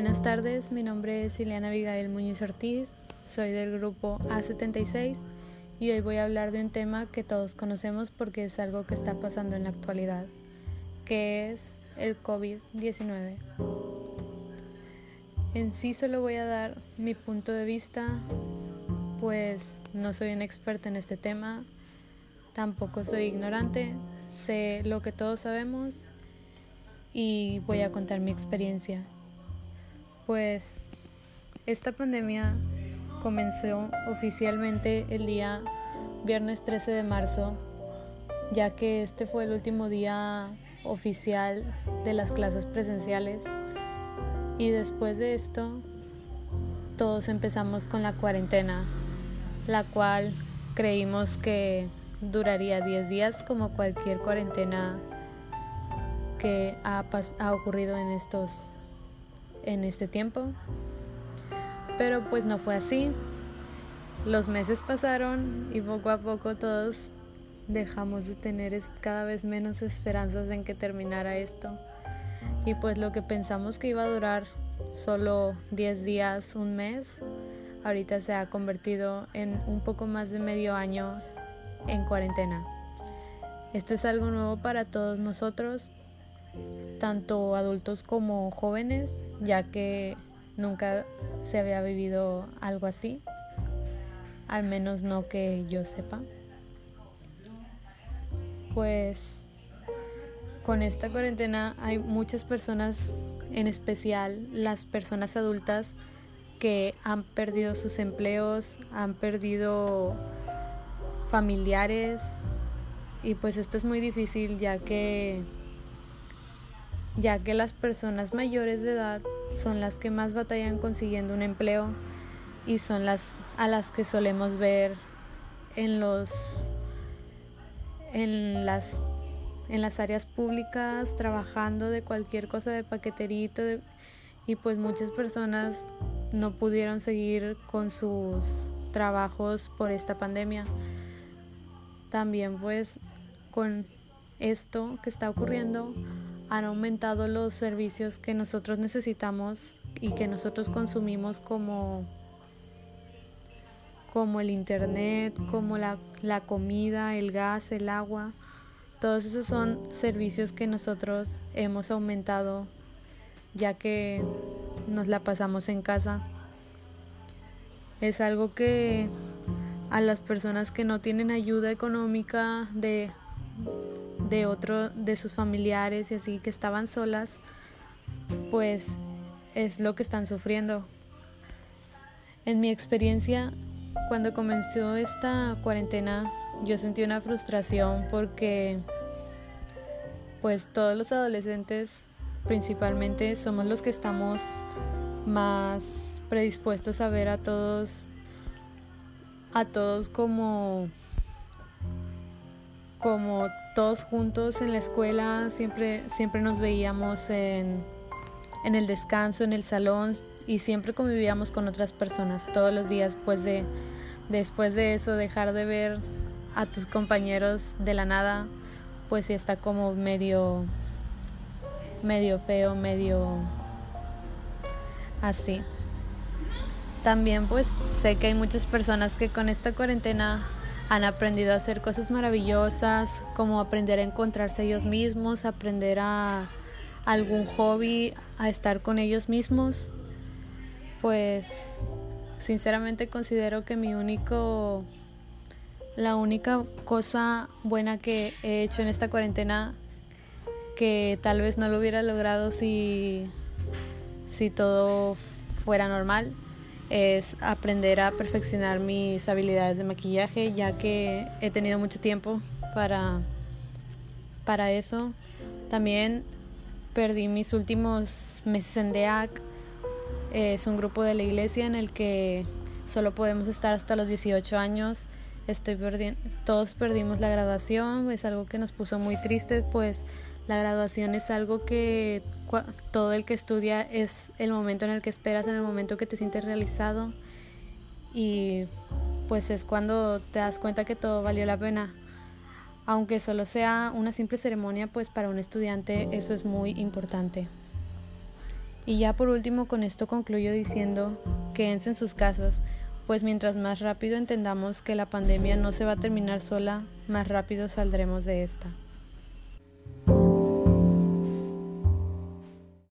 Buenas tardes, mi nombre es Ileana Abigail Muñoz Ortiz, soy del grupo A76 y hoy voy a hablar de un tema que todos conocemos porque es algo que está pasando en la actualidad, que es el COVID-19. En sí solo voy a dar mi punto de vista, pues no soy una experta en este tema, tampoco soy ignorante, sé lo que todos sabemos y voy a contar mi experiencia. Pues esta pandemia comenzó oficialmente el día viernes 13 de marzo, ya que este fue el último día oficial de las clases presenciales. Y después de esto todos empezamos con la cuarentena, la cual creímos que duraría 10 días como cualquier cuarentena que ha, ha ocurrido en estos en este tiempo. Pero pues no fue así. Los meses pasaron y poco a poco todos dejamos de tener cada vez menos esperanzas en que terminara esto. Y pues lo que pensamos que iba a durar solo 10 días, un mes, ahorita se ha convertido en un poco más de medio año en cuarentena. Esto es algo nuevo para todos nosotros tanto adultos como jóvenes, ya que nunca se había vivido algo así, al menos no que yo sepa. Pues con esta cuarentena hay muchas personas, en especial las personas adultas, que han perdido sus empleos, han perdido familiares y pues esto es muy difícil ya que ya que las personas mayores de edad son las que más batallan consiguiendo un empleo y son las a las que solemos ver en los en las en las áreas públicas trabajando de cualquier cosa de paqueterito y pues muchas personas no pudieron seguir con sus trabajos por esta pandemia. También pues con esto que está ocurriendo han aumentado los servicios que nosotros necesitamos y que nosotros consumimos como, como el internet, como la, la comida, el gas, el agua. Todos esos son servicios que nosotros hemos aumentado ya que nos la pasamos en casa. Es algo que a las personas que no tienen ayuda económica de de otro de sus familiares y así que estaban solas, pues es lo que están sufriendo. En mi experiencia, cuando comenzó esta cuarentena, yo sentí una frustración porque pues todos los adolescentes principalmente somos los que estamos más predispuestos a ver a todos a todos como como todos juntos en la escuela, siempre, siempre nos veíamos en, en el descanso, en el salón y siempre convivíamos con otras personas todos los días pues de, después de eso dejar de ver a tus compañeros de la nada pues sí está como medio medio feo, medio así. También pues sé que hay muchas personas que con esta cuarentena han aprendido a hacer cosas maravillosas, como aprender a encontrarse ellos mismos, aprender a algún hobby, a estar con ellos mismos. Pues sinceramente considero que mi único la única cosa buena que he hecho en esta cuarentena que tal vez no lo hubiera logrado si si todo fuera normal es aprender a perfeccionar mis habilidades de maquillaje, ya que he tenido mucho tiempo para, para eso. También perdí mis últimos meses en DEAC. Es un grupo de la iglesia en el que solo podemos estar hasta los 18 años. Estoy perdiendo, todos perdimos la graduación, es algo que nos puso muy tristes, pues la graduación es algo que todo el que estudia es el momento en el que esperas, en el momento que te sientes realizado y pues es cuando te das cuenta que todo valió la pena. Aunque solo sea una simple ceremonia, pues para un estudiante eso es muy importante. Y ya por último con esto concluyo diciendo, quédense en sus casas, pues mientras más rápido entendamos que la pandemia no se va a terminar sola, más rápido saldremos de esta.